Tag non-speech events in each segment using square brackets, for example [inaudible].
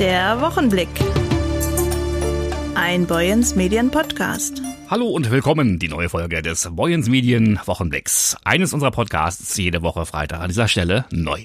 Der Wochenblick. Ein Boyens Medien Podcast. Hallo und willkommen, die neue Folge des Boyens Medien Wochenblicks. Eines unserer Podcasts jede Woche Freitag an dieser Stelle neu.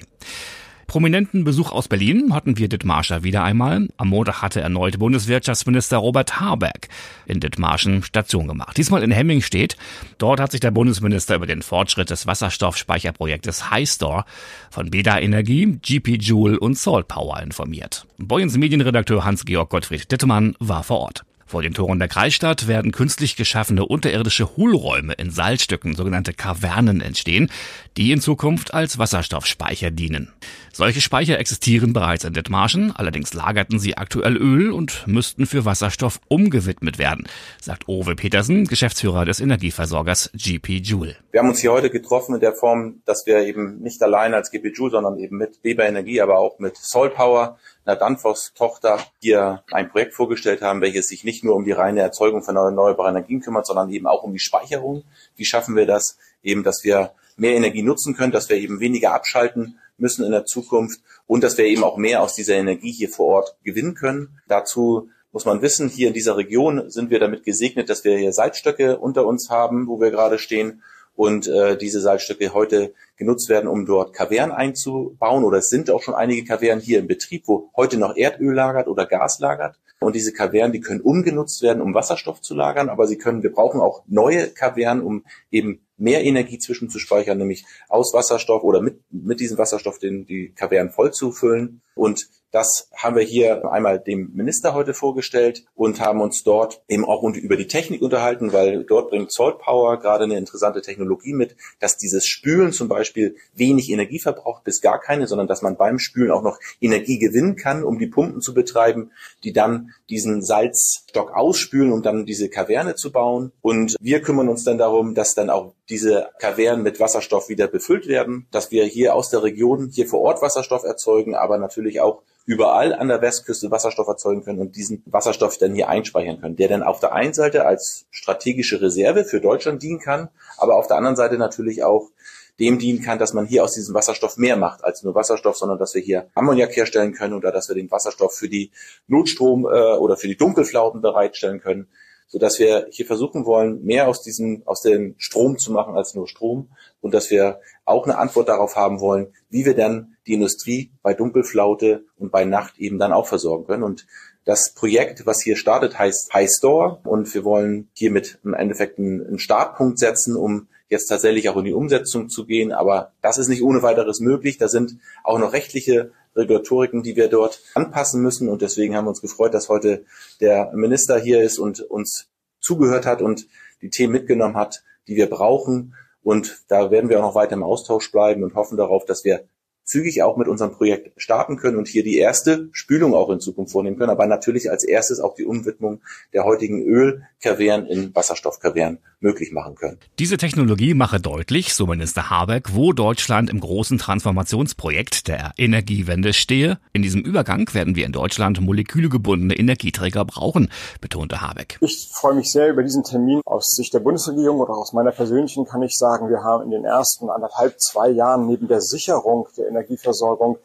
Prominenten Besuch aus Berlin hatten wir Dithmarscher wieder einmal. Am Montag hatte erneut Bundeswirtschaftsminister Robert Habeck in Dithmarschen Station gemacht. Diesmal in Hemming steht. Dort hat sich der Bundesminister über den Fortschritt des Wasserstoffspeicherprojektes Highstore von Beda Energie, GP Joule und Salt Power informiert. Boyens Medienredakteur Hans-Georg Gottfried Dittemann war vor Ort. Vor den Toren der Kreisstadt werden künstlich geschaffene unterirdische Hohlräume in Salzstücken, sogenannte Kavernen, entstehen, die in Zukunft als Wasserstoffspeicher dienen. Solche Speicher existieren bereits in Dithmarschen, allerdings lagerten sie aktuell Öl und müssten für Wasserstoff umgewidmet werden, sagt Owe Petersen, Geschäftsführer des Energieversorgers GP Joule. Wir haben uns hier heute getroffen in der Form, dass wir eben nicht allein als GP Joule, sondern eben mit Weber Energie, aber auch mit Soul Power einer Danfoss-Tochter hier ein Projekt vorgestellt haben, welches sich nicht nur um die reine Erzeugung von erneuerbaren Energien kümmert, sondern eben auch um die Speicherung. Wie schaffen wir das? Eben, dass wir mehr Energie nutzen können, dass wir eben weniger abschalten müssen in der Zukunft und dass wir eben auch mehr aus dieser Energie hier vor Ort gewinnen können. Dazu muss man wissen, hier in dieser Region sind wir damit gesegnet, dass wir hier Salzstöcke unter uns haben, wo wir gerade stehen und äh, diese Salzstücke heute genutzt werden, um dort Kavernen einzubauen. Oder es sind auch schon einige Kavernen hier im Betrieb, wo heute noch Erdöl lagert oder Gas lagert. Und diese Kavernen, die können umgenutzt werden, um Wasserstoff zu lagern, aber sie können, wir brauchen auch neue Kavernen, um eben mehr Energie zwischenzuspeichern, nämlich aus Wasserstoff oder mit, mit diesem Wasserstoff den, die Kavernen voll zu füllen. Und das haben wir hier einmal dem Minister heute vorgestellt und haben uns dort eben auch über die Technik unterhalten, weil dort bringt Salt Power gerade eine interessante Technologie mit, dass dieses Spülen zum Beispiel wenig Energie verbraucht, bis gar keine, sondern dass man beim Spülen auch noch Energie gewinnen kann, um die Pumpen zu betreiben, die dann diesen Salzstock ausspülen, um dann diese Kaverne zu bauen. Und wir kümmern uns dann darum, dass dann auch diese Kavernen mit Wasserstoff wieder befüllt werden, dass wir hier aus der Region hier vor Ort Wasserstoff erzeugen, aber natürlich auch überall an der Westküste Wasserstoff erzeugen können und diesen Wasserstoff dann hier einspeichern können, der dann auf der einen Seite als strategische Reserve für Deutschland dienen kann, aber auf der anderen Seite natürlich auch dem dienen kann, dass man hier aus diesem Wasserstoff mehr macht als nur Wasserstoff, sondern dass wir hier Ammoniak herstellen können oder dass wir den Wasserstoff für die Notstrom äh, oder für die Dunkelflauten bereitstellen können so dass wir hier versuchen wollen, mehr aus diesem, aus dem Strom zu machen als nur Strom und dass wir auch eine Antwort darauf haben wollen, wie wir dann die Industrie bei Dunkelflaute und bei Nacht eben dann auch versorgen können. Und das Projekt, was hier startet, heißt High Store und wir wollen hier mit im Endeffekt einen Startpunkt setzen, um jetzt tatsächlich auch in die Umsetzung zu gehen. Aber das ist nicht ohne weiteres möglich. Da sind auch noch rechtliche Regulatoriken, die wir dort anpassen müssen. Und deswegen haben wir uns gefreut, dass heute der Minister hier ist und uns zugehört hat und die Themen mitgenommen hat, die wir brauchen. Und da werden wir auch noch weiter im Austausch bleiben und hoffen darauf, dass wir zügig auch mit unserem Projekt starten können und hier die erste Spülung auch in Zukunft vornehmen können, aber natürlich als erstes auch die Umwidmung der heutigen Ölkavernen in Wasserstoffkavernen möglich machen können. Diese Technologie mache deutlich, so Minister Habeck, wo Deutschland im großen Transformationsprojekt der Energiewende stehe. In diesem Übergang werden wir in Deutschland molekülgebundene Energieträger brauchen, betonte Habeck. Ich freue mich sehr über diesen Termin. Aus Sicht der Bundesregierung oder aus meiner persönlichen kann ich sagen, wir haben in den ersten anderthalb, zwei Jahren neben der Sicherung der Energieversorgung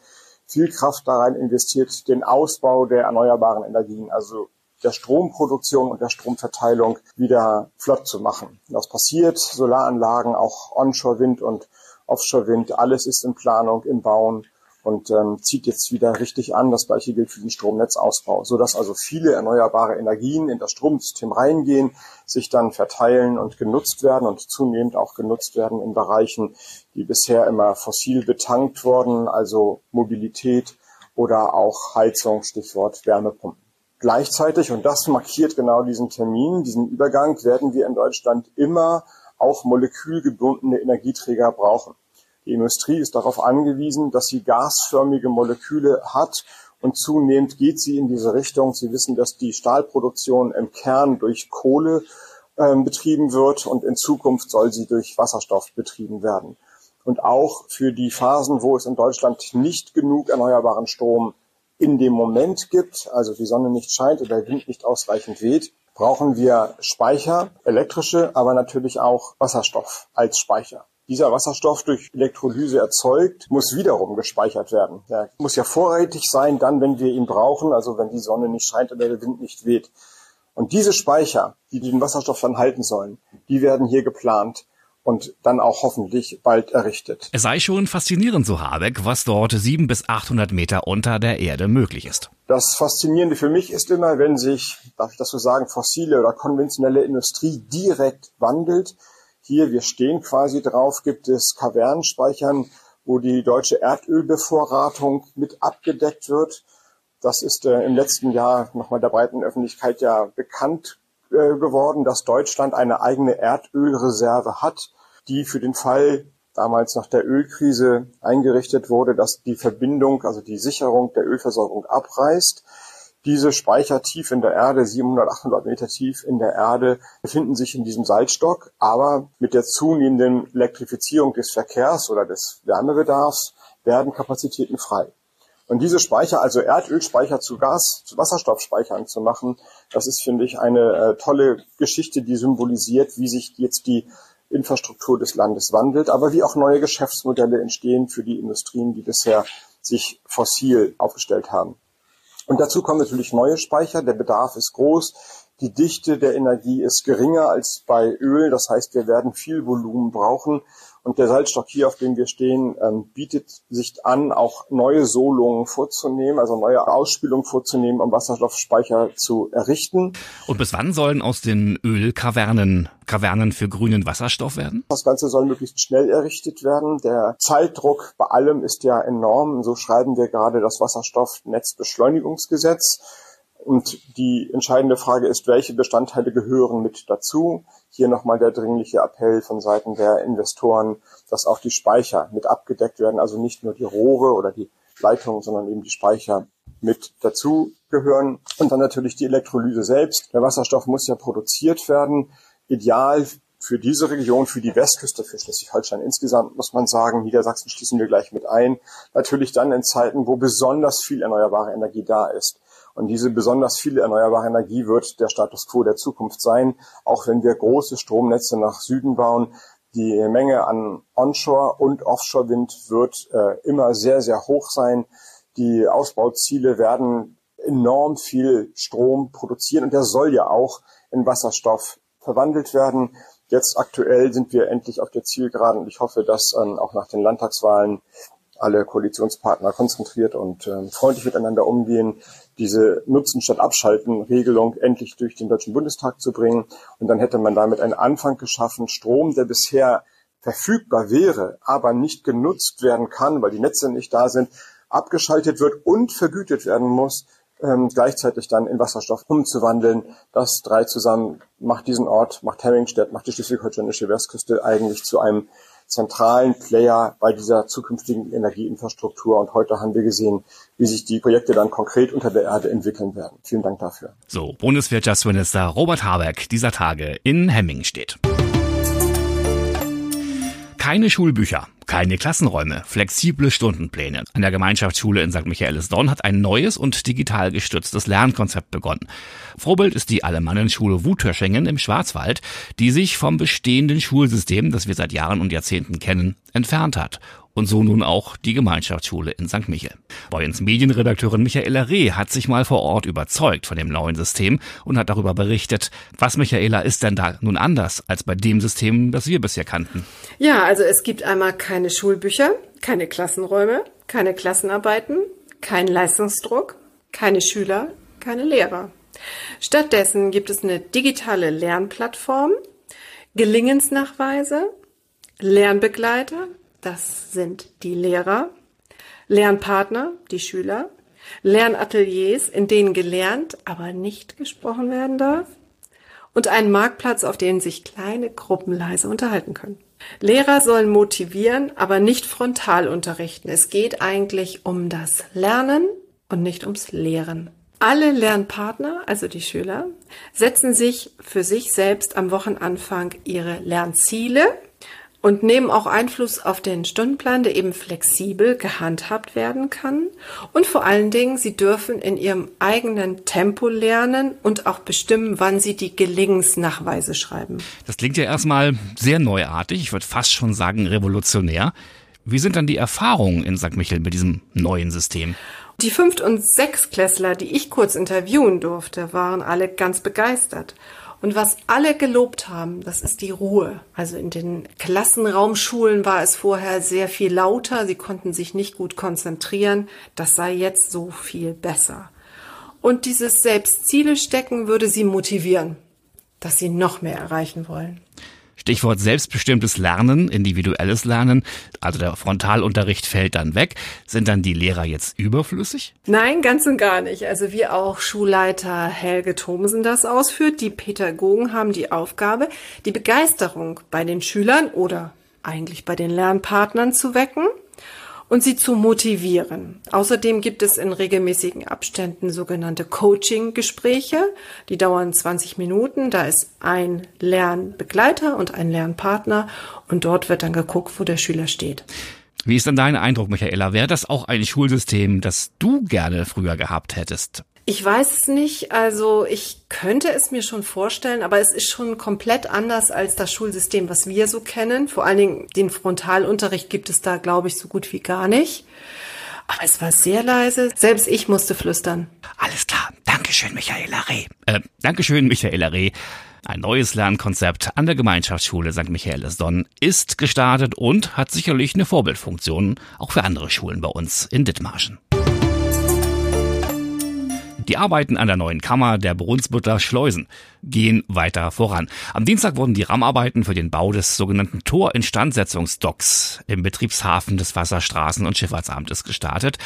viel Kraft da investiert, den Ausbau der erneuerbaren Energien, also der Stromproduktion und der Stromverteilung wieder flott zu machen. Das passiert, Solaranlagen, auch Onshore-Wind und Offshore-Wind, alles ist in Planung, im Bauen und ähm, zieht jetzt wieder richtig an. Das gleiche gilt für den Stromnetzausbau, sodass also viele erneuerbare Energien in das Stromsystem reingehen, sich dann verteilen und genutzt werden und zunehmend auch genutzt werden in Bereichen, die bisher immer fossil betankt wurden, also Mobilität oder auch Heizung, Stichwort Wärmepumpen. Gleichzeitig, und das markiert genau diesen Termin, diesen Übergang, werden wir in Deutschland immer auch molekülgebundene Energieträger brauchen. Die Industrie ist darauf angewiesen, dass sie gasförmige Moleküle hat und zunehmend geht sie in diese Richtung. Sie wissen, dass die Stahlproduktion im Kern durch Kohle äh, betrieben wird und in Zukunft soll sie durch Wasserstoff betrieben werden. Und auch für die Phasen, wo es in Deutschland nicht genug erneuerbaren Strom in dem Moment gibt, also die Sonne nicht scheint oder der Wind nicht ausreichend weht, brauchen wir Speicher, elektrische, aber natürlich auch Wasserstoff als Speicher. Dieser Wasserstoff durch Elektrolyse erzeugt, muss wiederum gespeichert werden. Der muss ja vorrätig sein, dann, wenn wir ihn brauchen, also wenn die Sonne nicht scheint oder der Wind nicht weht. Und diese Speicher, die den Wasserstoff dann halten sollen, die werden hier geplant und dann auch hoffentlich bald errichtet. Es sei schon faszinierend, so Habeck, was dort sieben bis 800 Meter unter der Erde möglich ist. Das Faszinierende für mich ist immer, wenn sich, darf ich das so sagen, fossile oder konventionelle Industrie direkt wandelt. Hier, wir stehen quasi drauf, gibt es Kavernenspeichern, wo die deutsche Erdölbevorratung mit abgedeckt wird. Das ist äh, im letzten Jahr nochmal der breiten Öffentlichkeit ja bekannt äh, geworden, dass Deutschland eine eigene Erdölreserve hat die für den Fall damals nach der Ölkrise eingerichtet wurde, dass die Verbindung, also die Sicherung der Ölversorgung abreißt. Diese Speicher tief in der Erde, 700, 800 Meter tief in der Erde, befinden sich in diesem Salzstock. Aber mit der zunehmenden Elektrifizierung des Verkehrs oder des Wärmebedarfs werden Kapazitäten frei. Und diese Speicher, also Erdölspeicher zu Gas, zu Wasserstoffspeichern zu machen, das ist, finde ich, eine äh, tolle Geschichte, die symbolisiert, wie sich jetzt die Infrastruktur des Landes wandelt, aber wie auch neue Geschäftsmodelle entstehen für die Industrien, die bisher sich fossil aufgestellt haben. Und dazu kommen natürlich neue Speicher. Der Bedarf ist groß. Die Dichte der Energie ist geringer als bei Öl. Das heißt, wir werden viel Volumen brauchen. Und der Salzstock hier, auf dem wir stehen, ähm, bietet sich an, auch neue Solungen vorzunehmen, also neue Ausspülungen vorzunehmen, um Wasserstoffspeicher zu errichten. Und bis wann sollen aus den Ölkavernen Kavernen für grünen Wasserstoff werden? Das Ganze soll möglichst schnell errichtet werden. Der Zeitdruck bei allem ist ja enorm. So schreiben wir gerade das Wasserstoffnetzbeschleunigungsgesetz. Und die entscheidende Frage ist, welche Bestandteile gehören mit dazu? Hier nochmal der dringliche Appell von Seiten der Investoren, dass auch die Speicher mit abgedeckt werden, also nicht nur die Rohre oder die Leitungen, sondern eben die Speicher mit dazu gehören. Und dann natürlich die Elektrolyse selbst. Der Wasserstoff muss ja produziert werden. Ideal für diese Region, für die Westküste, für Schleswig-Holstein insgesamt, muss man sagen, Niedersachsen schließen wir gleich mit ein. Natürlich dann in Zeiten, wo besonders viel erneuerbare Energie da ist. Und diese besonders viele erneuerbare Energie wird der Status quo der Zukunft sein, auch wenn wir große Stromnetze nach Süden bauen. Die Menge an Onshore- und Offshore-Wind wird äh, immer sehr, sehr hoch sein. Die Ausbauziele werden enorm viel Strom produzieren und der soll ja auch in Wasserstoff verwandelt werden. Jetzt aktuell sind wir endlich auf der Zielgeraden und ich hoffe, dass ähm, auch nach den Landtagswahlen alle Koalitionspartner konzentriert und äh, freundlich miteinander umgehen, diese Nutzen statt Abschalten Regelung endlich durch den Deutschen Bundestag zu bringen. Und dann hätte man damit einen Anfang geschaffen, Strom, der bisher verfügbar wäre, aber nicht genutzt werden kann, weil die Netze nicht da sind, abgeschaltet wird und vergütet werden muss, ähm, gleichzeitig dann in Wasserstoff umzuwandeln. Das drei zusammen macht diesen Ort, macht Hemmingstedt, macht die schleswig-holsteinische Westküste eigentlich zu einem zentralen Player bei dieser zukünftigen Energieinfrastruktur. Und heute haben wir gesehen, wie sich die Projekte dann konkret unter der Erde entwickeln werden. Vielen Dank dafür. So, Bundeswirtschaftsminister Robert Habeck dieser Tage in Hemming steht. Keine Schulbücher, keine Klassenräume, flexible Stundenpläne. An der Gemeinschaftsschule in St. Michaelis-Dorn hat ein neues und digital gestütztes Lernkonzept begonnen. Vorbild ist die Alemannenschule Wutöschingen im Schwarzwald, die sich vom bestehenden Schulsystem, das wir seit Jahren und Jahrzehnten kennen, entfernt hat und so nun auch die Gemeinschaftsschule in St. Michel. Boyens Medienredakteurin Michaela Reh hat sich mal vor Ort überzeugt von dem neuen System und hat darüber berichtet. Was, Michaela, ist denn da nun anders als bei dem System, das wir bisher kannten? Ja, also es gibt einmal keine Schulbücher, keine Klassenräume, keine Klassenarbeiten, keinen Leistungsdruck, keine Schüler, keine Lehrer. Stattdessen gibt es eine digitale Lernplattform, Gelingensnachweise, Lernbegleiter, das sind die Lehrer, Lernpartner, die Schüler, Lernateliers, in denen gelernt, aber nicht gesprochen werden darf und einen Marktplatz, auf dem sich kleine Gruppen leise unterhalten können. Lehrer sollen motivieren, aber nicht frontal unterrichten. Es geht eigentlich um das Lernen und nicht ums Lehren. Alle Lernpartner, also die Schüler, setzen sich für sich selbst am Wochenanfang ihre Lernziele und nehmen auch Einfluss auf den Stundenplan, der eben flexibel gehandhabt werden kann. Und vor allen Dingen, sie dürfen in ihrem eigenen Tempo lernen und auch bestimmen, wann sie die Gelingensnachweise schreiben. Das klingt ja erstmal sehr neuartig, ich würde fast schon sagen revolutionär. Wie sind dann die Erfahrungen in St. Michel mit diesem neuen System? Die Fünft- und Sechstklässler, die ich kurz interviewen durfte, waren alle ganz begeistert. Und was alle gelobt haben, das ist die Ruhe. Also in den Klassenraumschulen war es vorher sehr viel lauter, sie konnten sich nicht gut konzentrieren. Das sei jetzt so viel besser. Und dieses Selbstziele stecken würde sie motivieren, dass sie noch mehr erreichen wollen. Stichwort selbstbestimmtes Lernen, individuelles Lernen, also der Frontalunterricht fällt dann weg. Sind dann die Lehrer jetzt überflüssig? Nein, ganz und gar nicht. Also wie auch Schulleiter Helge Thomsen das ausführt, die Pädagogen haben die Aufgabe, die Begeisterung bei den Schülern oder eigentlich bei den Lernpartnern zu wecken und sie zu motivieren. Außerdem gibt es in regelmäßigen Abständen sogenannte Coaching-Gespräche. Die dauern 20 Minuten. Da ist ein Lernbegleiter und ein Lernpartner und dort wird dann geguckt, wo der Schüler steht. Wie ist denn dein Eindruck, Michaela? Wäre das auch ein Schulsystem, das du gerne früher gehabt hättest? Ich weiß es nicht. Also ich könnte es mir schon vorstellen, aber es ist schon komplett anders als das Schulsystem, was wir so kennen. Vor allen Dingen den Frontalunterricht gibt es da, glaube ich, so gut wie gar nicht. Aber es war sehr leise. Selbst ich musste flüstern. Alles klar. Dankeschön, Michaela Reh. Äh, Dankeschön, Michaela Reh. Ein neues Lernkonzept an der Gemeinschaftsschule St. Michaelisdonn ist gestartet und hat sicherlich eine Vorbildfunktion auch für andere Schulen bei uns in Dithmarschen. Die Arbeiten an der neuen Kammer der Brunsbütter Schleusen gehen weiter voran. Am Dienstag wurden die Rammarbeiten für den Bau des sogenannten Torinstandsetzungsdocks im Betriebshafen des Wasserstraßen- und Schifffahrtsamtes gestartet.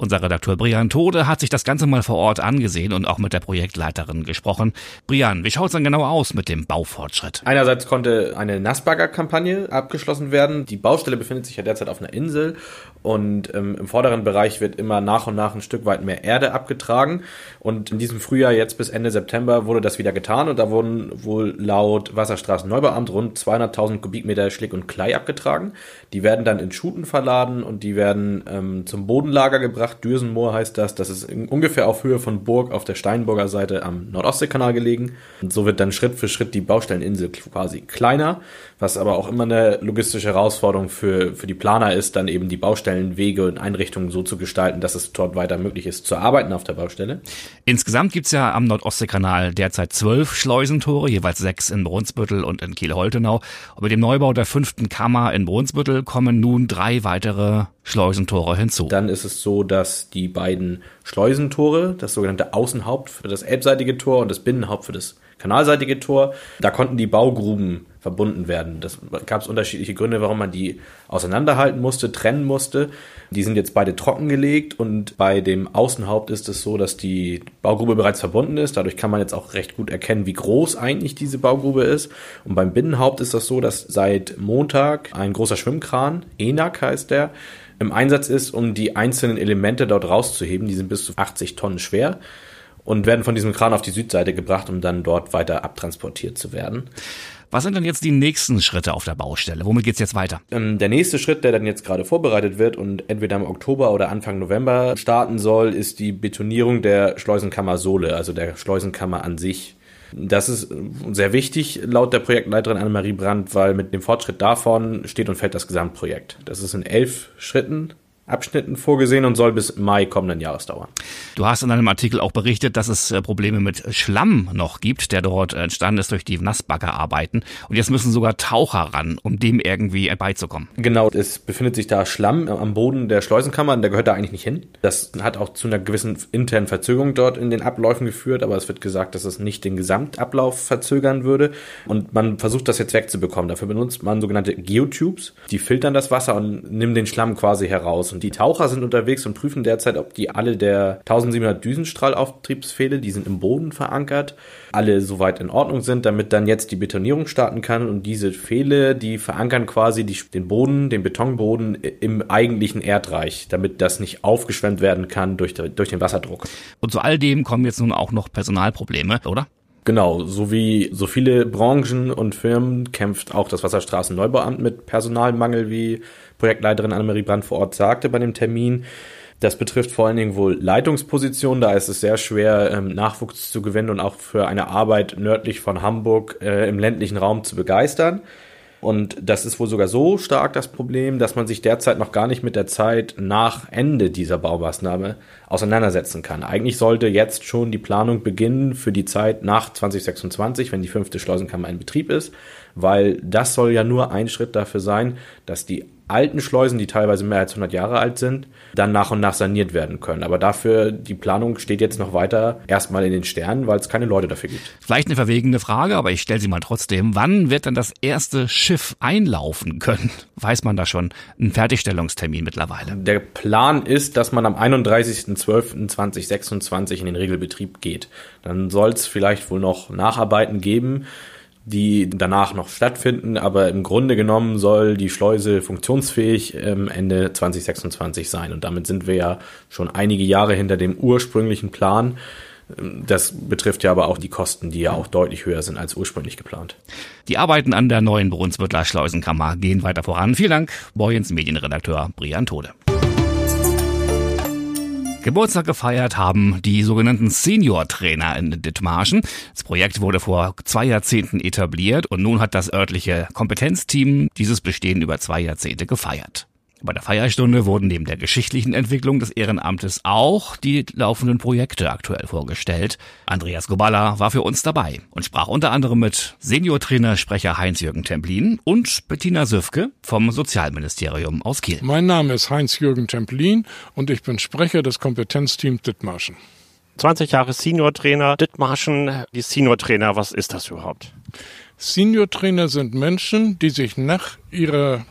Unser Redakteur Brian Tode hat sich das Ganze mal vor Ort angesehen und auch mit der Projektleiterin gesprochen. Brian, wie schaut es denn genau aus mit dem Baufortschritt? Einerseits konnte eine Nassbagger-Kampagne abgeschlossen werden. Die Baustelle befindet sich ja derzeit auf einer Insel und ähm, im vorderen Bereich wird immer nach und nach ein Stück weit mehr Erde abgetragen. Und in diesem Frühjahr, jetzt bis Ende September, wurde das wieder getan und da wurden wohl laut Wasserstraßenneubauamt rund 200.000 Kubikmeter Schlick und Klei abgetragen. Die werden dann in Schuten verladen und die werden ähm, zum Bodenlager gebracht. Dürsenmoor heißt das. Das ist ungefähr auf Höhe von Burg auf der Steinburger Seite am Nordostseekanal gelegen. Und so wird dann Schritt für Schritt die Baustelleninsel quasi kleiner, was aber auch immer eine logistische Herausforderung für, für die Planer ist, dann eben die Baustellen, Wege und Einrichtungen so zu gestalten, dass es dort weiter möglich ist zu arbeiten auf der Baustelle. Insgesamt gibt's ja am Nordostseekanal derzeit zwölf Schleusentore, jeweils sechs in Brunsbüttel und in Kiel-Holtenau. Und mit dem Neubau der fünften Kammer in Brunsbüttel kommen nun drei weitere Schleusentore hinzu. Dann ist es so, dass die beiden Schleusentore, das sogenannte Außenhaupt für das elbseitige Tor und das Binnenhaupt für das kanalseitige Tor. Da konnten die Baugruben verbunden werden. Das gab es unterschiedliche Gründe, warum man die auseinanderhalten musste, trennen musste. Die sind jetzt beide trockengelegt und bei dem Außenhaupt ist es so, dass die Baugrube bereits verbunden ist. Dadurch kann man jetzt auch recht gut erkennen, wie groß eigentlich diese Baugrube ist. Und beim Binnenhaupt ist das so, dass seit Montag ein großer Schwimmkran, ENAC heißt der, im Einsatz ist, um die einzelnen Elemente dort rauszuheben. Die sind bis zu 80 Tonnen schwer und werden von diesem Kran auf die Südseite gebracht, um dann dort weiter abtransportiert zu werden. Was sind denn jetzt die nächsten Schritte auf der Baustelle? Womit geht's jetzt weiter? Ähm, der nächste Schritt, der dann jetzt gerade vorbereitet wird und entweder im Oktober oder Anfang November starten soll, ist die Betonierung der Schleusenkammer Sohle, also der Schleusenkammer an sich. Das ist sehr wichtig laut der Projektleiterin Annemarie Brandt, weil mit dem Fortschritt davon steht und fällt das Gesamtprojekt. Das ist in elf Schritten Abschnitten vorgesehen und soll bis Mai kommenden Jahres dauern. Du hast in einem Artikel auch berichtet, dass es äh, Probleme mit Schlamm noch gibt, der dort entstanden ist durch die Nassbaggerarbeiten. Und jetzt müssen sogar Taucher ran, um dem irgendwie beizukommen. Genau, es befindet sich da Schlamm am Boden der Schleusenkammer, der gehört da eigentlich nicht hin. Das hat auch zu einer gewissen internen Verzögerung dort in den Abläufen geführt, aber es wird gesagt, dass es nicht den Gesamtablauf verzögern würde. Und man versucht das jetzt wegzubekommen. Dafür benutzt man sogenannte Geotubes. Die filtern das Wasser und nehmen den Schlamm quasi heraus. Und die Taucher sind unterwegs und prüfen derzeit, ob die alle der 1700 Düsenstrahlauftriebspfähle, die sind im Boden verankert, alle soweit in Ordnung sind, damit dann jetzt die Betonierung starten kann und diese Pfähle, die verankern quasi die, den Boden, den Betonboden im eigentlichen Erdreich, damit das nicht aufgeschwemmt werden kann durch, durch den Wasserdruck. Und zu all dem kommen jetzt nun auch noch Personalprobleme, oder? Genau, so wie so viele Branchen und Firmen kämpft auch das Wasserstraßenneubauamt mit Personalmangel, wie Projektleiterin Annemarie Brandt vor Ort sagte bei dem Termin. Das betrifft vor allen Dingen wohl Leitungspositionen. Da ist es sehr schwer, ähm, Nachwuchs zu gewinnen und auch für eine Arbeit nördlich von Hamburg äh, im ländlichen Raum zu begeistern. Und das ist wohl sogar so stark das Problem, dass man sich derzeit noch gar nicht mit der Zeit nach Ende dieser Baumaßnahme auseinandersetzen kann. Eigentlich sollte jetzt schon die Planung beginnen für die Zeit nach 2026, wenn die fünfte Schleusenkammer in Betrieb ist, weil das soll ja nur ein Schritt dafür sein, dass die alten Schleusen, die teilweise mehr als 100 Jahre alt sind, dann nach und nach saniert werden können. Aber dafür, die Planung steht jetzt noch weiter erstmal in den Sternen, weil es keine Leute dafür gibt. Vielleicht eine verwegene Frage, aber ich stelle sie mal trotzdem. Wann wird dann das erste Schiff einlaufen können? [laughs] Weiß man da schon einen Fertigstellungstermin mittlerweile? Der Plan ist, dass man am 31.12.2026 in den Regelbetrieb geht. Dann soll es vielleicht wohl noch Nacharbeiten geben die danach noch stattfinden, aber im Grunde genommen soll die Schleuse funktionsfähig ähm, Ende 2026 sein. Und damit sind wir ja schon einige Jahre hinter dem ursprünglichen Plan. Ähm, das betrifft ja aber auch die Kosten, die ja auch deutlich höher sind als ursprünglich geplant. Die Arbeiten an der neuen Brunsbüttler Schleusenkammer gehen weiter voran. Vielen Dank, Boyens Medienredakteur Brian Tode. Geburtstag gefeiert haben die sogenannten Senior-Trainer in Dithmarschen. Das Projekt wurde vor zwei Jahrzehnten etabliert und nun hat das örtliche Kompetenzteam dieses Bestehen über zwei Jahrzehnte gefeiert. Bei der Feierstunde wurden neben der geschichtlichen Entwicklung des Ehrenamtes auch die laufenden Projekte aktuell vorgestellt. Andreas Goballa war für uns dabei und sprach unter anderem mit Seniortrainer-Sprecher Heinz-Jürgen Templin und Bettina Süfke vom Sozialministerium aus Kiel. Mein Name ist Heinz-Jürgen Templin und ich bin Sprecher des Kompetenzteams Dithmarschen. 20 Jahre Seniortrainer Dithmarschen. Die Seniortrainer, was ist das überhaupt? Seniortrainer sind Menschen, die sich nach ihrer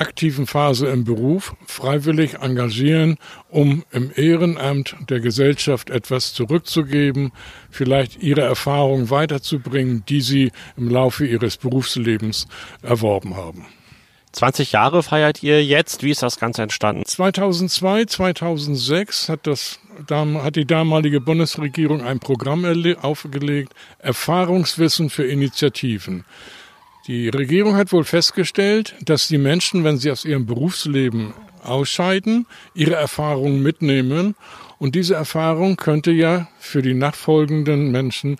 aktiven Phase im Beruf freiwillig engagieren, um im Ehrenamt der Gesellschaft etwas zurückzugeben, vielleicht ihre Erfahrungen weiterzubringen, die sie im Laufe ihres Berufslebens erworben haben. 20 Jahre feiert ihr jetzt. Wie ist das Ganze entstanden? 2002, 2006 hat, das, hat die damalige Bundesregierung ein Programm aufgelegt, Erfahrungswissen für Initiativen. Die Regierung hat wohl festgestellt, dass die Menschen, wenn sie aus ihrem Berufsleben ausscheiden, ihre Erfahrungen mitnehmen. Und diese Erfahrung könnte ja für die nachfolgenden Menschen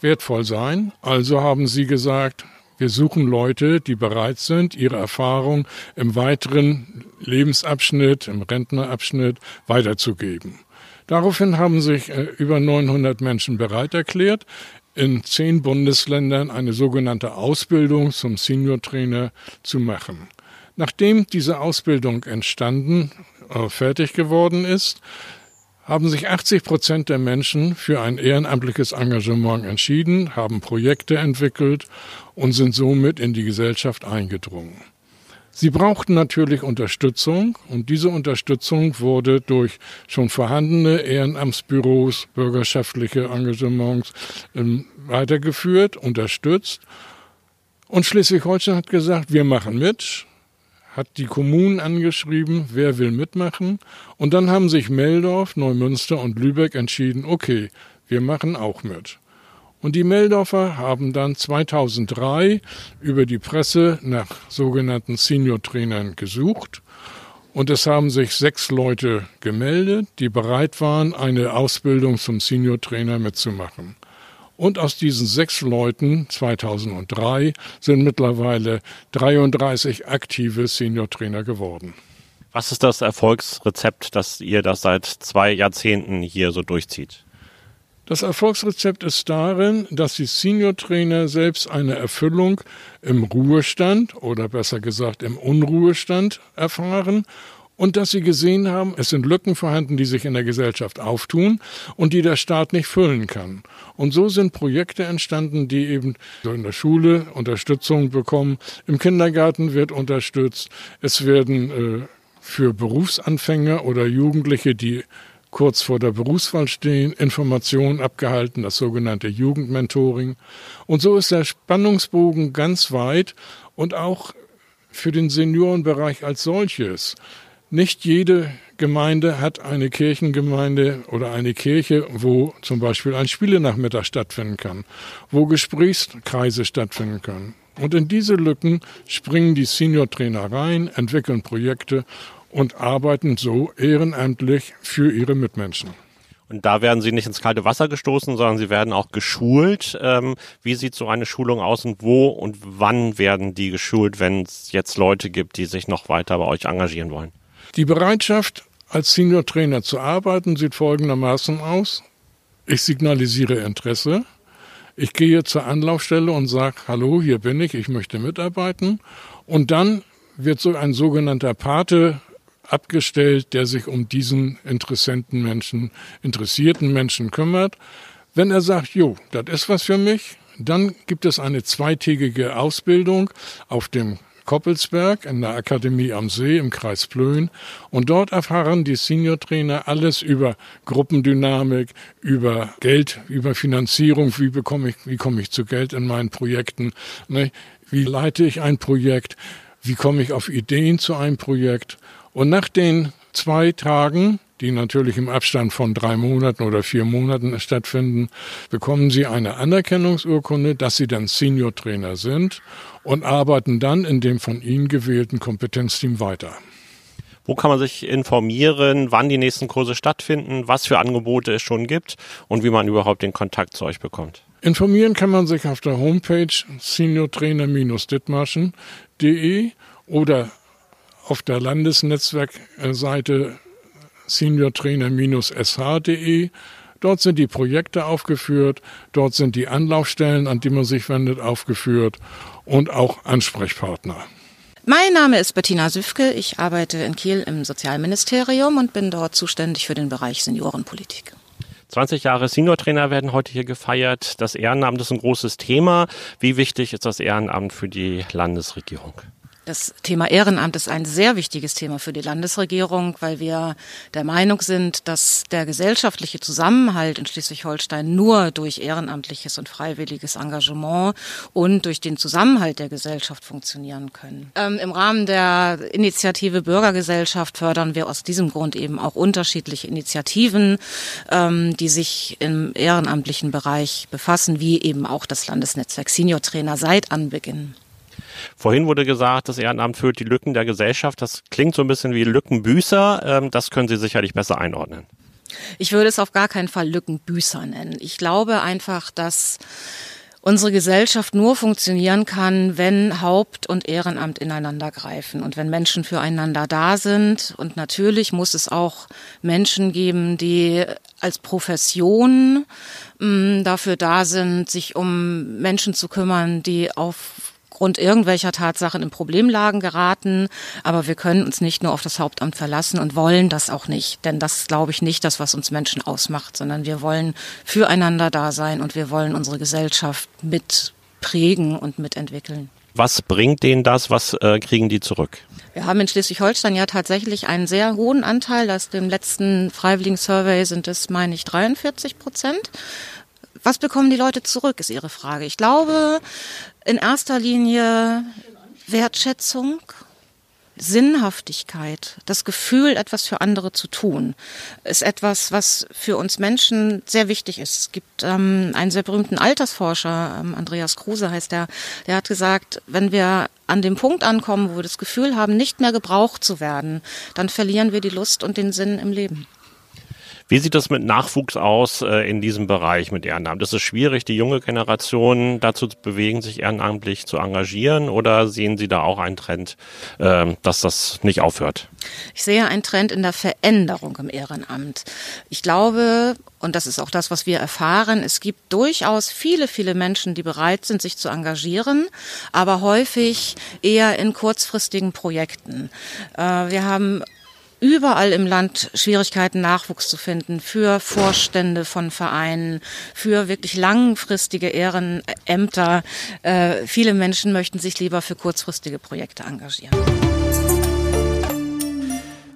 wertvoll sein. Also haben sie gesagt, wir suchen Leute, die bereit sind, ihre Erfahrung im weiteren Lebensabschnitt, im Rentnerabschnitt weiterzugeben. Daraufhin haben sich äh, über 900 Menschen bereit erklärt in zehn Bundesländern eine sogenannte Ausbildung zum Senior Trainer zu machen. Nachdem diese Ausbildung entstanden, äh, fertig geworden ist, haben sich 80 Prozent der Menschen für ein ehrenamtliches Engagement entschieden, haben Projekte entwickelt und sind somit in die Gesellschaft eingedrungen. Sie brauchten natürlich Unterstützung und diese Unterstützung wurde durch schon vorhandene Ehrenamtsbüros, bürgerschaftliche Engagements ähm, weitergeführt, unterstützt. Und Schleswig-Holstein hat gesagt, wir machen mit, hat die Kommunen angeschrieben, wer will mitmachen. Und dann haben sich Meldorf, Neumünster und Lübeck entschieden, okay, wir machen auch mit. Und die Meldorfer haben dann 2003 über die Presse nach sogenannten Senior-Trainern gesucht. Und es haben sich sechs Leute gemeldet, die bereit waren, eine Ausbildung zum Senior-Trainer mitzumachen. Und aus diesen sechs Leuten 2003 sind mittlerweile 33 aktive Senior-Trainer geworden. Was ist das Erfolgsrezept, dass ihr das seit zwei Jahrzehnten hier so durchzieht? Das Erfolgsrezept ist darin, dass die Senior-Trainer selbst eine Erfüllung im Ruhestand oder besser gesagt im Unruhestand erfahren und dass sie gesehen haben, es sind Lücken vorhanden, die sich in der Gesellschaft auftun und die der Staat nicht füllen kann. Und so sind Projekte entstanden, die eben in der Schule Unterstützung bekommen, im Kindergarten wird unterstützt, es werden äh, für Berufsanfänger oder Jugendliche, die kurz vor der Berufswahl stehen, Informationen abgehalten, das sogenannte Jugendmentoring. Und so ist der Spannungsbogen ganz weit und auch für den Seniorenbereich als solches. Nicht jede Gemeinde hat eine Kirchengemeinde oder eine Kirche, wo zum Beispiel ein Spielenachmittag stattfinden kann, wo Gesprächskreise stattfinden können. Und in diese Lücken springen die Senior-Trainer rein, entwickeln Projekte und arbeiten so ehrenamtlich für ihre Mitmenschen. Und da werden sie nicht ins kalte Wasser gestoßen, sondern sie werden auch geschult. Ähm, wie sieht so eine Schulung aus und wo und wann werden die geschult, wenn es jetzt Leute gibt, die sich noch weiter bei euch engagieren wollen? Die Bereitschaft, als Senior Trainer zu arbeiten, sieht folgendermaßen aus. Ich signalisiere Interesse. Ich gehe zur Anlaufstelle und sage, hallo, hier bin ich, ich möchte mitarbeiten. Und dann wird so ein sogenannter Pate abgestellt, der sich um diesen interessenten Menschen, interessierten Menschen kümmert. Wenn er sagt, jo, das ist was für mich, dann gibt es eine zweitägige Ausbildung auf dem Koppelsberg in der Akademie am See im Kreis Plön. Und dort erfahren die Senior-Trainer alles über Gruppendynamik, über Geld, über Finanzierung, wie bekomme ich, wie komme ich zu Geld in meinen Projekten, ne? wie leite ich ein Projekt, wie komme ich auf Ideen zu einem Projekt. Und nach den zwei Tagen die natürlich im Abstand von drei Monaten oder vier Monaten stattfinden, bekommen sie eine Anerkennungsurkunde, dass sie dann Senior Trainer sind und arbeiten dann in dem von Ihnen gewählten Kompetenzteam weiter. Wo kann man sich informieren, wann die nächsten Kurse stattfinden, was für Angebote es schon gibt und wie man überhaupt den Kontakt zu euch bekommt? Informieren kann man sich auf der Homepage seniortrainer-dittmarschen.de oder auf der Landesnetzwerkseite seniortrainer-sh.de. Dort sind die Projekte aufgeführt, dort sind die Anlaufstellen, an die man sich wendet, aufgeführt und auch Ansprechpartner. Mein Name ist Bettina Süfke. Ich arbeite in Kiel im Sozialministerium und bin dort zuständig für den Bereich Seniorenpolitik. 20 Jahre Senior-Trainer werden heute hier gefeiert. Das Ehrenamt ist ein großes Thema. Wie wichtig ist das Ehrenamt für die Landesregierung? Das Thema Ehrenamt ist ein sehr wichtiges Thema für die Landesregierung, weil wir der Meinung sind, dass der gesellschaftliche Zusammenhalt in Schleswig-Holstein nur durch ehrenamtliches und freiwilliges Engagement und durch den Zusammenhalt der Gesellschaft funktionieren können. Ähm, Im Rahmen der Initiative Bürgergesellschaft fördern wir aus diesem Grund eben auch unterschiedliche Initiativen, ähm, die sich im ehrenamtlichen Bereich befassen, wie eben auch das Landesnetzwerk Senior Trainer seit Anbeginn. Vorhin wurde gesagt, das Ehrenamt füllt die Lücken der Gesellschaft. Das klingt so ein bisschen wie Lückenbüßer. Ähm, das können Sie sicherlich besser einordnen. Ich würde es auf gar keinen Fall Lückenbüßer nennen. Ich glaube einfach, dass unsere Gesellschaft nur funktionieren kann, wenn Haupt- und Ehrenamt ineinander greifen und wenn Menschen füreinander da sind. Und natürlich muss es auch Menschen geben, die als Profession mh, mm, dafür da sind, sich um Menschen zu kümmern, die auf aufgrund irgendwelcher Tatsachen in Problemlagen geraten. Aber wir können uns nicht nur auf das Hauptamt verlassen und wollen das auch nicht. Denn das glaube ich nicht das, was uns Menschen ausmacht, sondern wir wollen füreinander da sein und wir wollen unsere Gesellschaft mit prägen und mitentwickeln. Was bringt denen das? Was äh, kriegen die zurück? Wir haben in Schleswig-Holstein ja tatsächlich einen sehr hohen Anteil. Aus dem letzten Freiwilligen Survey sind es, meine ich, 43 Prozent. Was bekommen die Leute zurück, ist Ihre Frage. Ich glaube, in erster Linie Wertschätzung, Sinnhaftigkeit, das Gefühl, etwas für andere zu tun, ist etwas, was für uns Menschen sehr wichtig ist. Es gibt ähm, einen sehr berühmten Altersforscher, ähm, Andreas Kruse heißt der, der hat gesagt, wenn wir an dem Punkt ankommen, wo wir das Gefühl haben, nicht mehr gebraucht zu werden, dann verlieren wir die Lust und den Sinn im Leben. Wie sieht das mit Nachwuchs aus äh, in diesem Bereich mit Ehrenamt? Ist es schwierig, die junge Generation dazu zu bewegen, sich ehrenamtlich zu engagieren oder sehen Sie da auch einen Trend, äh, dass das nicht aufhört? Ich sehe einen Trend in der Veränderung im Ehrenamt. Ich glaube, und das ist auch das, was wir erfahren, es gibt durchaus viele, viele Menschen, die bereit sind, sich zu engagieren, aber häufig eher in kurzfristigen Projekten. Äh, wir haben überall im Land Schwierigkeiten, Nachwuchs zu finden für Vorstände von Vereinen, für wirklich langfristige Ehrenämter. Äh, viele Menschen möchten sich lieber für kurzfristige Projekte engagieren.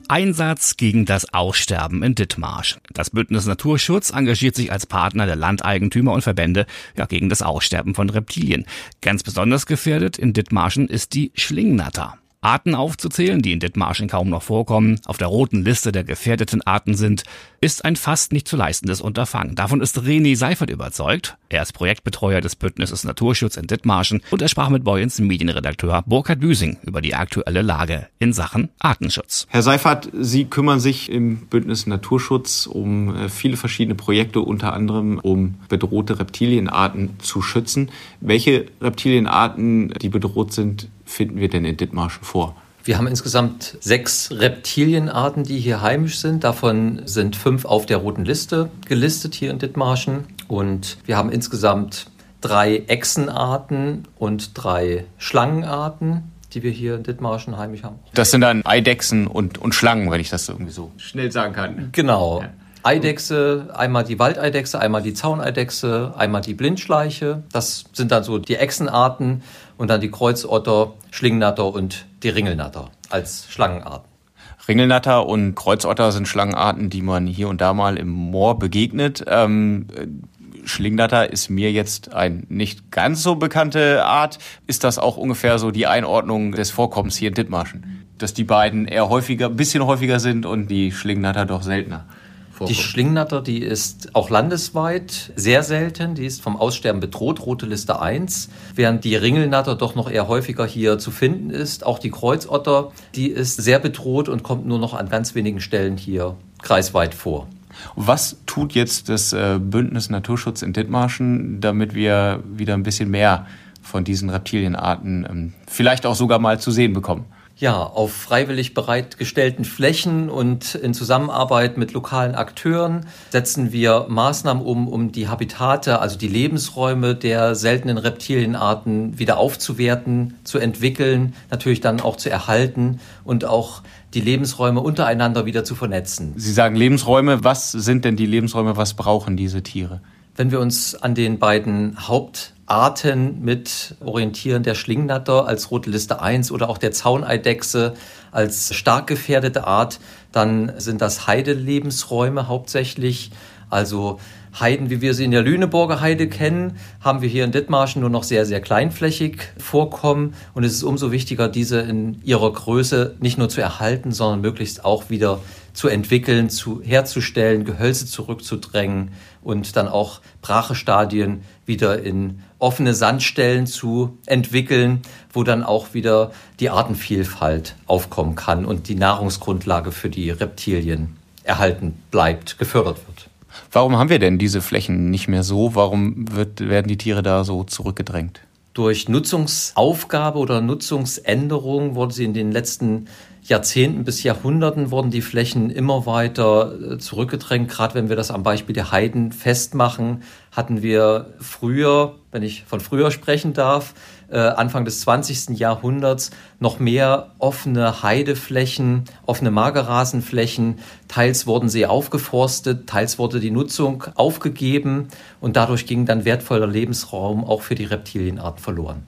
Einsatz gegen das Aussterben in Dithmarsch. Das Bündnis Naturschutz engagiert sich als Partner der Landeigentümer und Verbände ja, gegen das Aussterben von Reptilien. Ganz besonders gefährdet in Dithmarschen ist die Schlingnatter. Arten aufzuzählen, die in Dithmarschen kaum noch vorkommen, auf der roten Liste der gefährdeten Arten sind, ist ein fast nicht zu leistendes Unterfangen. Davon ist René Seifert überzeugt. Er ist Projektbetreuer des Bündnisses Naturschutz in Dithmarschen und er sprach mit Boyens Medienredakteur Burkhard Büsing über die aktuelle Lage in Sachen Artenschutz. Herr Seifert, Sie kümmern sich im Bündnis Naturschutz um äh, viele verschiedene Projekte, unter anderem um bedrohte Reptilienarten zu schützen. Welche Reptilienarten, die bedroht sind, finden wir denn in Dithmarschen vor? Wir haben insgesamt sechs Reptilienarten, die hier heimisch sind. Davon sind fünf auf der roten Liste gelistet hier in Dithmarschen. Und wir haben insgesamt drei Echsenarten und drei Schlangenarten, die wir hier in Dithmarschen heimisch haben. Das sind dann Eidechsen und, und Schlangen, wenn ich das irgendwie so schnell sagen kann. Genau. Ja. Eidechse, einmal die Waldeidechse, einmal die Zauneidechse, einmal die Blindschleiche. Das sind dann so die Echsenarten und dann die Kreuzotter, Schlingnatter und die Ringelnatter als Schlangenarten. Ringelnatter und Kreuzotter sind Schlangenarten, die man hier und da mal im Moor begegnet. Ähm, Schlingnatter ist mir jetzt ein nicht ganz so bekannte Art. Ist das auch ungefähr so die Einordnung des Vorkommens hier in Dithmarschen? Dass die beiden eher häufiger, bisschen häufiger sind und die Schlingnatter doch seltener? Vorkommt. Die Schlingnatter, die ist auch landesweit sehr selten. Die ist vom Aussterben bedroht, rote Liste 1. Während die Ringelnatter doch noch eher häufiger hier zu finden ist. Auch die Kreuzotter, die ist sehr bedroht und kommt nur noch an ganz wenigen Stellen hier kreisweit vor. Was tut jetzt das äh, Bündnis Naturschutz in Dithmarschen, damit wir wieder ein bisschen mehr von diesen Reptilienarten ähm, vielleicht auch sogar mal zu sehen bekommen? Ja, auf freiwillig bereitgestellten Flächen und in Zusammenarbeit mit lokalen Akteuren setzen wir Maßnahmen um, um die Habitate, also die Lebensräume der seltenen Reptilienarten wieder aufzuwerten, zu entwickeln, natürlich dann auch zu erhalten und auch die Lebensräume untereinander wieder zu vernetzen. Sie sagen Lebensräume. Was sind denn die Lebensräume? Was brauchen diese Tiere? Wenn wir uns an den beiden Hauptarten mit orientieren, der Schlingnatter als rote Liste 1 oder auch der Zauneidechse als stark gefährdete Art, dann sind das Heidelebensräume hauptsächlich, also Heiden, wie wir sie in der Lüneburger Heide kennen, haben wir hier in Dithmarschen nur noch sehr, sehr kleinflächig vorkommen. Und es ist umso wichtiger, diese in ihrer Größe nicht nur zu erhalten, sondern möglichst auch wieder zu entwickeln, zu, herzustellen, Gehölze zurückzudrängen und dann auch Brachestadien wieder in offene Sandstellen zu entwickeln, wo dann auch wieder die Artenvielfalt aufkommen kann und die Nahrungsgrundlage für die Reptilien erhalten bleibt, gefördert wird. Warum haben wir denn diese Flächen nicht mehr so? Warum wird, werden die Tiere da so zurückgedrängt? Durch Nutzungsaufgabe oder Nutzungsänderung wurden sie in den letzten Jahrzehnten bis Jahrhunderten wurden die Flächen immer weiter äh, zurückgedrängt. Gerade wenn wir das am Beispiel der Heiden festmachen, hatten wir früher, wenn ich von früher sprechen darf, äh, Anfang des 20. Jahrhunderts noch mehr offene Heideflächen, offene Magerrasenflächen. Teils wurden sie aufgeforstet, teils wurde die Nutzung aufgegeben und dadurch ging dann wertvoller Lebensraum auch für die Reptilienart verloren.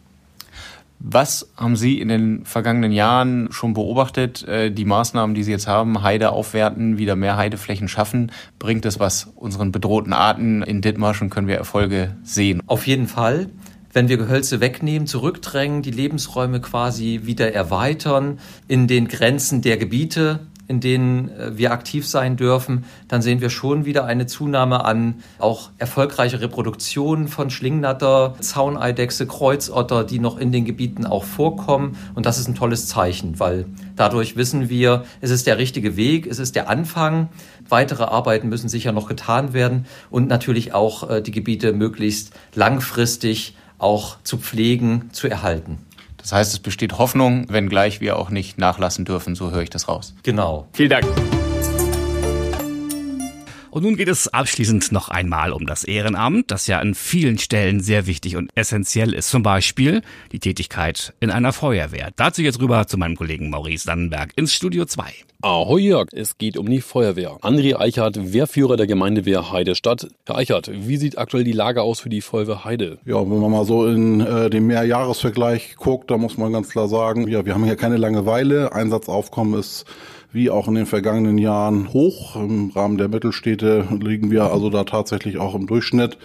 Was haben Sie in den vergangenen Jahren schon beobachtet? Äh, die Maßnahmen, die Sie jetzt haben, Heide aufwerten, wieder mehr Heideflächen schaffen, bringt es was unseren bedrohten Arten in Dithmarschen? Können wir Erfolge sehen? Auf jeden Fall. Wenn wir Gehölze wegnehmen, zurückdrängen, die Lebensräume quasi wieder erweitern in den Grenzen der Gebiete, in denen äh, wir aktiv sein dürfen, dann sehen wir schon wieder eine Zunahme an auch erfolgreiche Reproduktionen von Schlingnatter, Zauneidechse, Kreuzotter, die noch in den Gebieten auch vorkommen. Und das ist ein tolles Zeichen, weil dadurch wissen wir, es ist der richtige Weg, es ist der Anfang. Weitere Arbeiten müssen sicher noch getan werden und natürlich auch äh, die Gebiete möglichst langfristig auch zu pflegen, zu erhalten. Das heißt, es besteht Hoffnung, wenngleich wir auch nicht nachlassen dürfen, so höre ich das raus. Genau. Vielen Dank. Und nun geht es abschließend noch einmal um das Ehrenamt, das ja an vielen Stellen sehr wichtig und essentiell ist. Zum Beispiel die Tätigkeit in einer Feuerwehr. Dazu jetzt rüber zu meinem Kollegen Maurice Dannenberg ins Studio 2. Ahoi Jörg, es geht um die Feuerwehr. André Eichhardt, Wehrführer der Gemeindewehr Heide Stadt. Herr Eichhardt, wie sieht aktuell die Lage aus für die Feuerwehr Heide? Ja, wenn man mal so in äh, den Mehrjahresvergleich guckt, da muss man ganz klar sagen, ja, wir haben hier keine Langeweile. Einsatzaufkommen ist wie auch in den vergangenen Jahren hoch. Im Rahmen der Mittelstädte liegen wir also da tatsächlich auch im Durchschnitt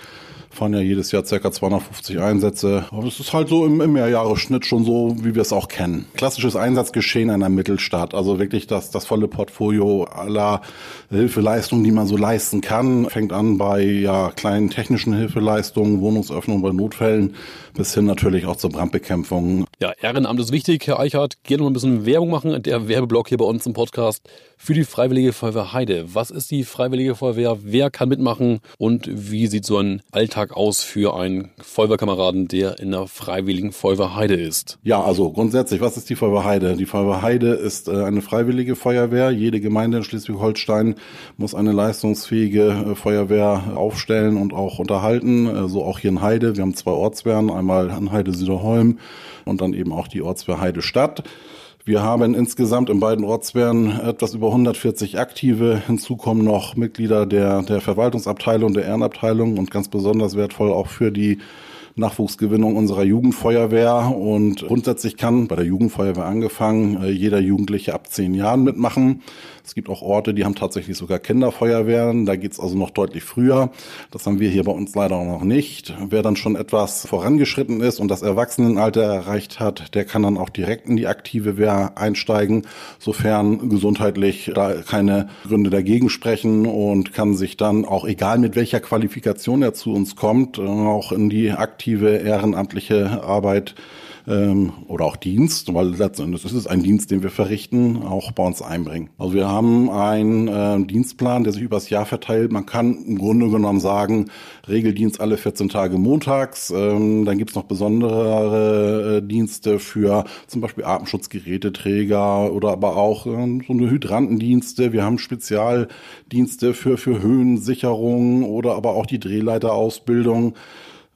fahren ja jedes Jahr circa 250 Einsätze. Aber es ist halt so im, im Mehrjahresschnitt schon so, wie wir es auch kennen. Klassisches Einsatzgeschehen einer Mittelstadt. Also wirklich das, das volle Portfolio aller Hilfeleistungen, die man so leisten kann. Fängt an bei ja, kleinen technischen Hilfeleistungen, Wohnungsöffnung bei Notfällen bis hin natürlich auch zur Brandbekämpfung. Ja, Ehrenamt ist wichtig, Herr Eichhardt. Gerne mal ein bisschen Werbung machen. Der Werbeblock hier bei uns im Podcast für die Freiwillige Feuerwehr Heide. Was ist die Freiwillige Feuerwehr? Wer kann mitmachen? Und wie sieht so ein Alltag aus für einen Feuerwehrkameraden, der in der Freiwilligen Feuerwehr Heide ist? Ja, also grundsätzlich, was ist die Feuerwehr Heide? Die Feuerwehr Heide ist äh, eine freiwillige Feuerwehr. Jede Gemeinde in Schleswig-Holstein muss eine leistungsfähige äh, Feuerwehr aufstellen und auch unterhalten. Äh, so auch hier in Heide. Wir haben zwei Ortswehren, einmal an Heide Süderholm und dann eben auch die Ortswehr Heide Stadt. Wir haben insgesamt in beiden Ortswehren etwas über 140 Aktive. Hinzu kommen noch Mitglieder der, der Verwaltungsabteilung, der Ehrenabteilung und ganz besonders wertvoll auch für die Nachwuchsgewinnung unserer Jugendfeuerwehr. Und grundsätzlich kann bei der Jugendfeuerwehr angefangen äh, jeder Jugendliche ab zehn Jahren mitmachen. Es gibt auch Orte, die haben tatsächlich sogar Kinderfeuerwehren. Da geht's also noch deutlich früher. Das haben wir hier bei uns leider noch nicht. Wer dann schon etwas vorangeschritten ist und das Erwachsenenalter erreicht hat, der kann dann auch direkt in die aktive Wehr einsteigen, sofern gesundheitlich da keine Gründe dagegen sprechen und kann sich dann auch egal mit welcher Qualifikation er zu uns kommt, auch in die aktive ehrenamtliche Arbeit ähm, oder auch Dienst, weil letztendlich ist es ein Dienst, den wir verrichten, auch bei uns einbringen. Also wir haben einen äh, Dienstplan, der sich übers Jahr verteilt. Man kann im Grunde genommen sagen, Regeldienst alle 14 Tage montags. Ähm, dann gibt's noch besondere äh, Dienste für zum Beispiel Atemschutzgeräteträger oder aber auch ähm, so eine Hydrantendienste. Wir haben Spezialdienste für, für Höhensicherung oder aber auch die Drehleiterausbildung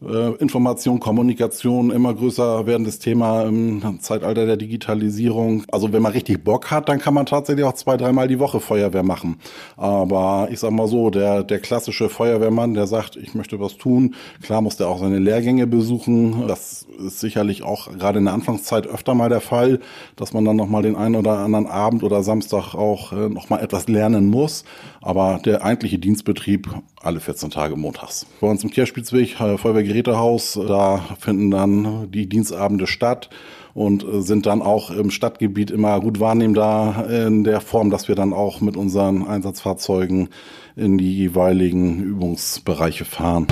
Information, Kommunikation immer größer werdendes Thema im Zeitalter der Digitalisierung. Also wenn man richtig Bock hat, dann kann man tatsächlich auch zwei, dreimal die Woche Feuerwehr machen. Aber ich sag mal so, der, der klassische Feuerwehrmann, der sagt, ich möchte was tun, klar muss der auch seine Lehrgänge besuchen. Das ist sicherlich auch gerade in der Anfangszeit öfter mal der Fall, dass man dann nochmal den einen oder anderen Abend oder Samstag auch äh, nochmal etwas lernen muss. Aber der eigentliche Dienstbetrieb alle 14 Tage montags. Bei uns im Kirchspitzweg, äh, Feuerwehrgerätehaus, da finden dann die Dienstabende statt und äh, sind dann auch im Stadtgebiet immer gut wahrnehmbar in der Form, dass wir dann auch mit unseren Einsatzfahrzeugen in die jeweiligen Übungsbereiche fahren.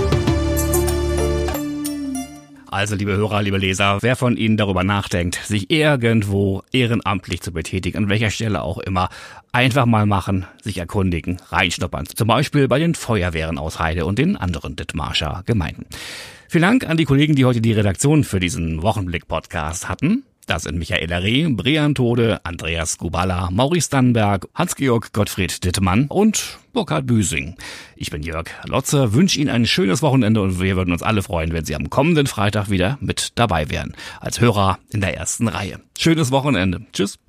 Also, liebe Hörer, liebe Leser, wer von Ihnen darüber nachdenkt, sich irgendwo ehrenamtlich zu betätigen, an welcher Stelle auch immer, einfach mal machen, sich erkundigen, reinschnuppern. Zum Beispiel bei den Feuerwehren aus Heide und den anderen Dithmarscher Gemeinden. Vielen Dank an die Kollegen, die heute die Redaktion für diesen Wochenblick-Podcast hatten. Das sind Michael Reh, Brian Tode, Andreas Gubala, Maurice Dannenberg, Hans-Georg Gottfried Dittemann und Burkhard Büsing. Ich bin Jörg Lotze, wünsche Ihnen ein schönes Wochenende und wir würden uns alle freuen, wenn Sie am kommenden Freitag wieder mit dabei wären. Als Hörer in der ersten Reihe. Schönes Wochenende. Tschüss.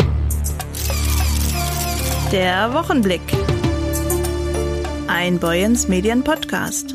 Der Wochenblick. Ein Boyens Medien Podcast.